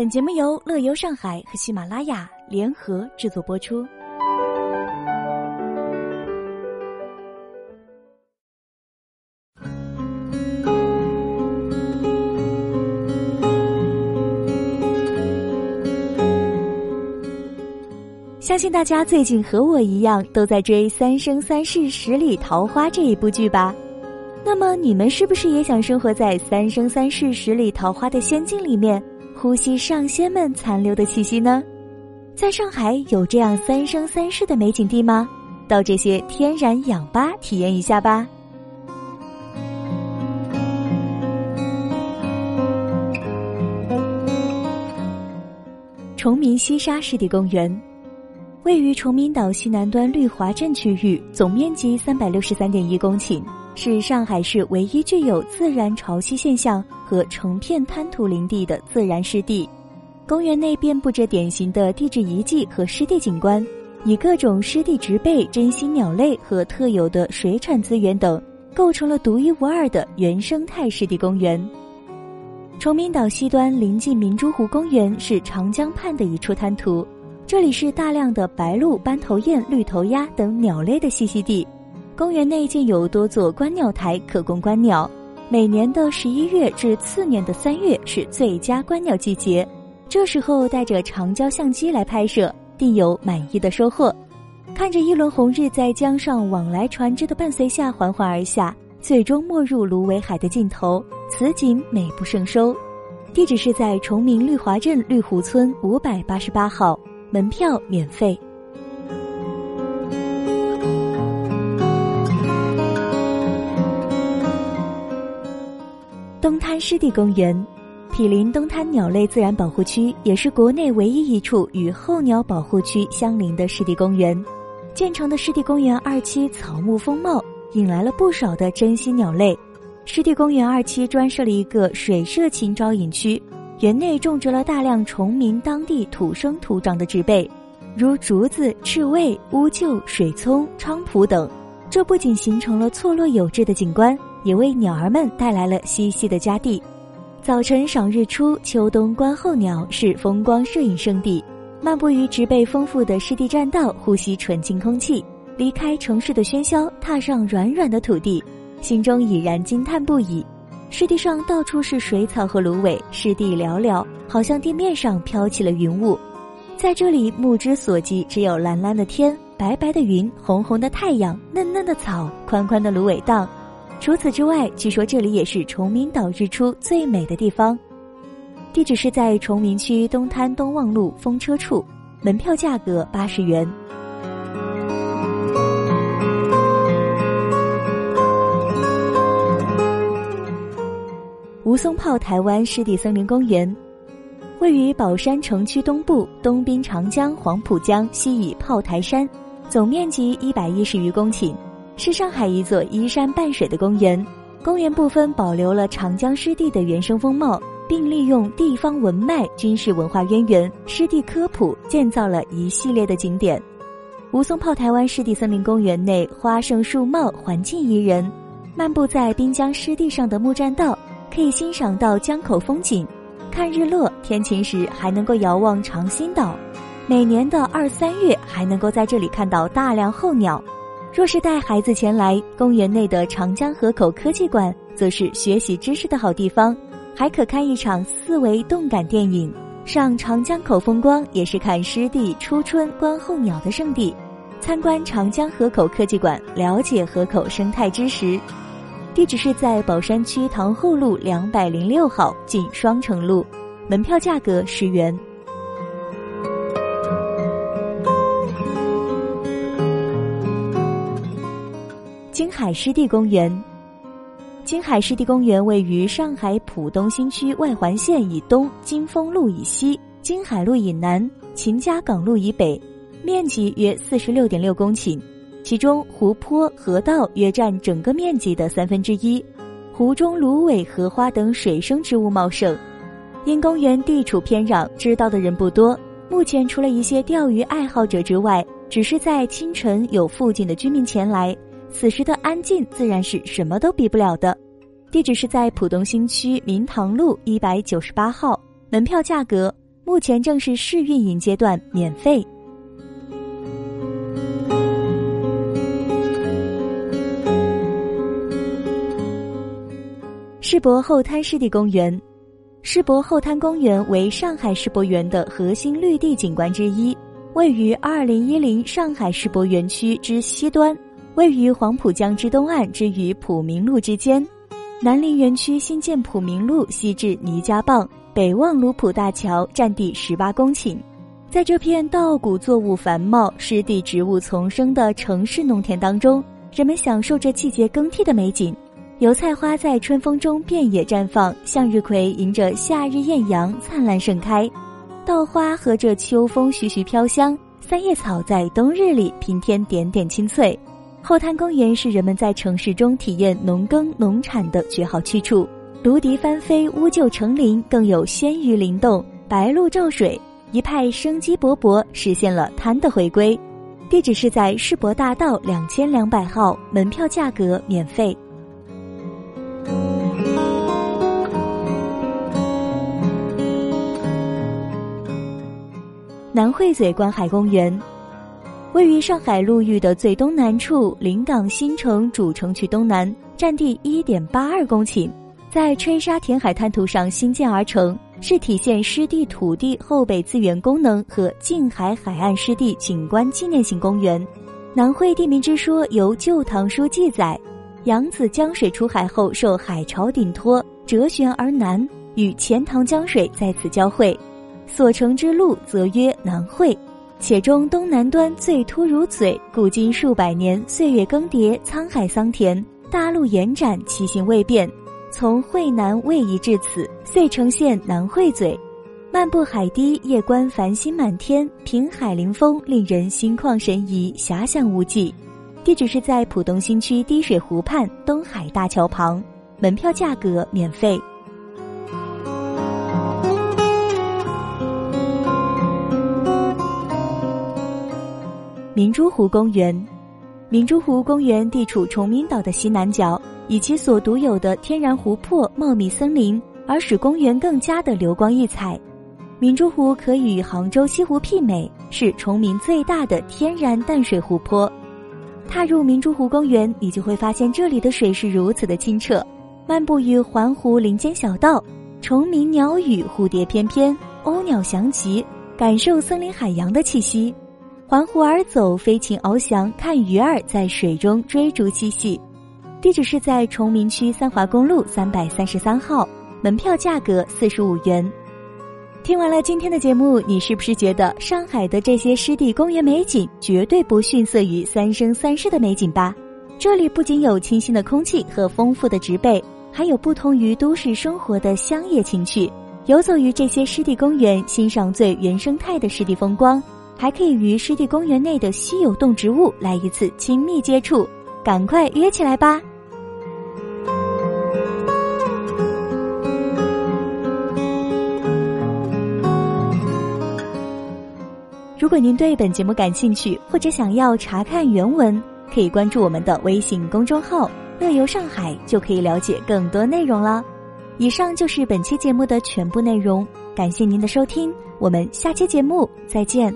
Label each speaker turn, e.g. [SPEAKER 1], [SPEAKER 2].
[SPEAKER 1] 本节目由乐游上海和喜马拉雅联合制作播出。相信大家最近和我一样，都在追《三生三世十里桃花》这一部剧吧？那么你们是不是也想生活在《三生三世十里桃花》的仙境里面？呼吸上仙们残留的气息呢？在上海有这样三生三世的美景地吗？到这些天然氧吧体验一下吧。崇明西沙湿地公园，位于崇明岛西南端绿华镇区域，总面积三百六十三点一公顷。是上海市唯一具有自然潮汐现象和成片滩涂林地的自然湿地。公园内遍布着典型的地质遗迹和湿地景观，以各种湿地植被、珍稀鸟类和特有的水产资源等，构成了独一无二的原生态湿地公园。崇明岛西端临近明珠湖公园，是长江畔的一处滩涂，这里是大量的白鹭、斑头雁、绿头鸭等鸟类的栖息地。公园内建有多座观鸟台，可供观鸟。每年的十一月至次年的三月是最佳观鸟季节，这时候带着长焦相机来拍摄，定有满意的收获。看着一轮红日在江上往来船只的伴随下缓缓而下，最终没入芦苇海的尽头，此景美不胜收。地址是在崇明绿华镇绿湖村五百八十八号，门票免费。东滩湿地公园，毗邻东滩鸟类自然保护区，也是国内唯一一处与候鸟保护区相邻的湿地公园。建成的湿地公园二期草木丰茂，引来了不少的珍稀鸟类。湿地公园二期专设了一个水社禽招引区，园内种植了大量崇明当地土生土长的植被，如竹子、赤卫、乌桕、水葱、菖蒲等。这不仅形成了错落有致的景观。也为鸟儿们带来了栖息的佳地。早晨赏日出，秋冬观候鸟，是风光摄影圣地。漫步于植被丰富的湿地栈道，呼吸纯净空气，离开城市的喧嚣，踏上软软的土地，心中已然惊叹不已。湿地上到处是水草和芦苇，湿地寥寥，好像地面上飘起了云雾。在这里，目之所及只有蓝蓝的天、白白的云、红红的太阳、嫩嫩的草、宽宽的芦苇荡。除此之外，据说这里也是崇明岛日出最美的地方。地址是在崇明区东滩东望路风车处，门票价格八十元。吴淞炮台湾湿地森林公园，位于宝山城区东部，东滨长江、黄浦江，西倚炮台山，总面积一百一十余公顷。是上海一座依山傍水的公园，公园部分保留了长江湿地的原生风貌，并利用地方文脉、军事文化渊源、湿地科普，建造了一系列的景点。吴淞炮台湾湿地森林公园内花盛树茂，环境宜人。漫步在滨江湿地上的木栈道，可以欣赏到江口风景，看日落。天晴时还能够遥望长兴岛。每年的二三月，还能够在这里看到大量候鸟。若是带孩子前来，公园内的长江河口科技馆则是学习知识的好地方，还可看一场四维动感电影。上长江口风光也是看湿地初春观候鸟的圣地。参观长江河口科技馆，了解河口生态知识。地址是在宝山区塘后路两百零六号，近双城路。门票价格十元。海湿地公园，金海湿地公园位于上海浦东新区外环线以东，金丰路以西，金海路以南，秦家港路以北，面积约四十六点六公顷，其中湖泊、河道约占整个面积的三分之一，湖中芦苇、荷花等水生植物茂盛。因公园地处偏壤，知道的人不多。目前除了一些钓鱼爱好者之外，只是在清晨有附近的居民前来。此时的安静自然是什么都比不了的。地址是在浦东新区明塘路一百九十八号，门票价格目前正是试运营阶段，免费。世博后滩湿地公园，世博后滩公园为上海世博园的核心绿地景观之一，位于二零一零上海世博园区之西端，位于黄浦江之东岸之与浦明路之间。南陵园区新建浦明路，西至倪家浜，北望卢浦大桥，占地十八公顷。在这片稻谷作物繁茂、湿地植物丛生的城市农田当中，人们享受着季节更替的美景。油菜花在春风中遍野绽放，向日葵迎着夏日艳阳灿烂盛开，稻花和着秋风徐徐飘香，三叶草在冬日里平添点点青翠。后滩公园是人们在城市中体验农耕农产的绝好去处，芦笛翻飞，乌桕成林，更有鲜鱼灵动，白鹭照水，一派生机勃勃，实现了滩的回归。地址是在世博大道两千两百号，门票价格免费。南汇嘴观海公园，位于上海陆域的最东南处，临港新城主城区东南，占地一点八二公顷，在吹沙填海滩涂上新建而成，是体现湿地土地后备资源功能和近海海岸湿地景观纪念性公园。南汇地名之说由《旧唐书》记载，扬子江水出海后受海潮顶托，折旋而南，与钱塘江水在此交汇。所乘之路则曰南汇，且中东南端最突如嘴，古今数百年，岁月更迭，沧海桑田，大陆延展，其形未变。从惠南位移至此，遂呈现南汇嘴。漫步海堤，夜观繁星满天，凭海临风，令人心旷神怡，遐想无际。地址是在浦东新区滴水湖畔东海大桥旁，门票价格免费。明珠湖公园，明珠湖公园地处崇明岛的西南角，以其所独有的天然湖泊、茂密森林，而使公园更加的流光溢彩。明珠湖可与杭州西湖媲美，是崇明最大的天然淡水湖泊。踏入明珠湖公园，你就会发现这里的水是如此的清澈。漫步于环湖林间小道，虫鸣鸟语，蝴蝶翩翩，鸥鸟翔集，感受森林海洋的气息。环湖而走，飞禽翱翔，看鱼儿在水中追逐嬉戏。地址是在崇明区三华公路三百三十三号，门票价格四十五元。听完了今天的节目，你是不是觉得上海的这些湿地公园美景绝对不逊色于三生三世的美景吧？这里不仅有清新的空气和丰富的植被，还有不同于都市生活的乡野情趣。游走于这些湿地公园，欣赏最原生态的湿地风光。还可以与湿地公园内的稀有动植物来一次亲密接触，赶快约起来吧！如果您对本节目感兴趣，或者想要查看原文，可以关注我们的微信公众号“乐游上海”，就可以了解更多内容了。以上就是本期节目的全部内容，感谢您的收听，我们下期节目再见。